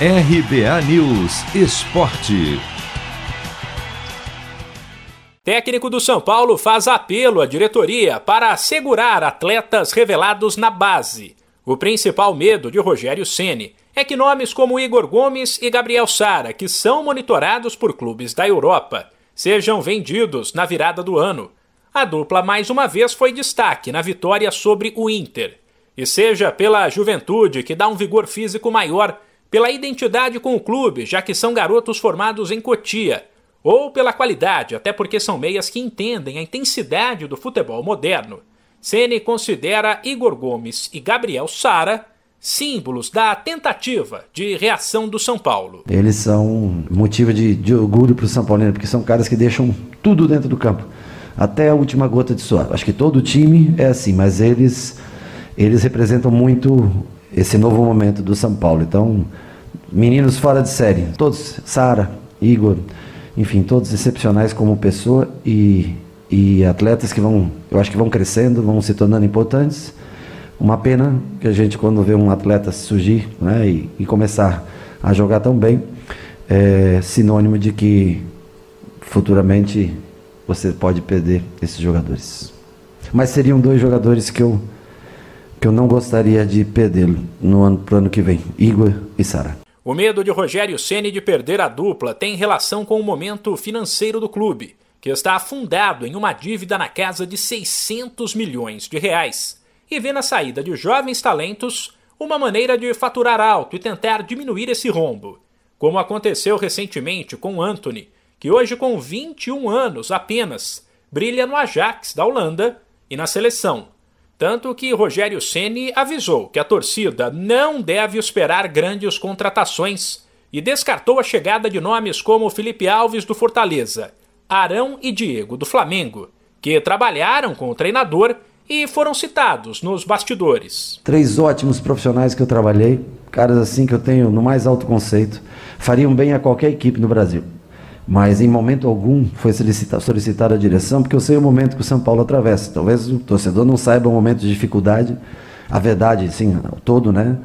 RBA News Esporte. Técnico do São Paulo faz apelo à diretoria para assegurar atletas revelados na base. O principal medo de Rogério Ceni é que nomes como Igor Gomes e Gabriel Sara, que são monitorados por clubes da Europa, sejam vendidos na virada do ano. A dupla mais uma vez foi destaque na vitória sobre o Inter. E seja pela juventude que dá um vigor físico maior pela identidade com o clube, já que são garotos formados em Cotia, ou pela qualidade, até porque são meias que entendem a intensidade do futebol moderno. Ceni considera Igor Gomes e Gabriel Sara símbolos da tentativa de reação do São Paulo. Eles são motivo de, de orgulho para o São Paulo, porque são caras que deixam tudo dentro do campo, até a última gota de suor. Acho que todo time é assim, mas eles eles representam muito esse novo momento do São Paulo. Então, meninos fora de série, todos, Sara, Igor, enfim, todos excepcionais como pessoa e, e atletas que vão, eu acho que vão crescendo, vão se tornando importantes. Uma pena que a gente, quando vê um atleta surgir né, e, e começar a jogar tão bem, é sinônimo de que futuramente você pode perder esses jogadores. Mas seriam dois jogadores que eu que eu não gostaria de perdê-lo no ano, pro ano que vem, Igor e Sara. O medo de Rogério Ceni de perder a dupla tem relação com o momento financeiro do clube, que está afundado em uma dívida na casa de 600 milhões de reais, e vê na saída de jovens talentos uma maneira de faturar alto e tentar diminuir esse rombo, como aconteceu recentemente com Anthony, que hoje com 21 anos apenas brilha no Ajax da Holanda e na seleção tanto que Rogério Ceni avisou que a torcida não deve esperar grandes contratações e descartou a chegada de nomes como Felipe Alves do Fortaleza, Arão e Diego do Flamengo, que trabalharam com o treinador e foram citados nos bastidores. Três ótimos profissionais que eu trabalhei, caras assim que eu tenho no mais alto conceito, fariam bem a qualquer equipe no Brasil mas em momento algum foi solicitada a direção, porque eu sei o momento que o São Paulo atravessa. Talvez o torcedor não saiba o momento de dificuldade, a verdade, sim, todo, né?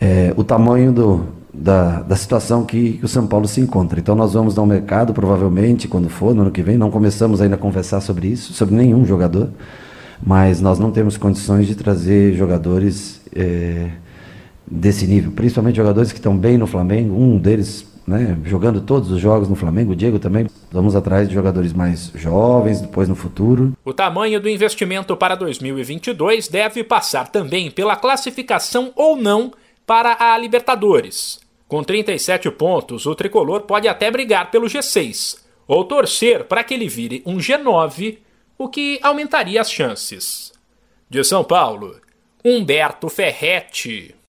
É, o tamanho do, da, da situação que, que, o São Paulo se encontra. Então nós vamos ao mercado, provavelmente, quando for, no ano que vem. Não começamos ainda a conversar sobre isso, sobre nenhum jogador, mas nós não temos condições de trazer jogadores é, desse nível, principalmente jogadores que estão bem no Flamengo. Um deles né, jogando todos os jogos no Flamengo, o Diego também. Vamos atrás de jogadores mais jovens, depois no futuro. O tamanho do investimento para 2022 deve passar também pela classificação ou não para a Libertadores. Com 37 pontos, o tricolor pode até brigar pelo G6 ou torcer para que ele vire um G9, o que aumentaria as chances. De São Paulo, Humberto Ferretti.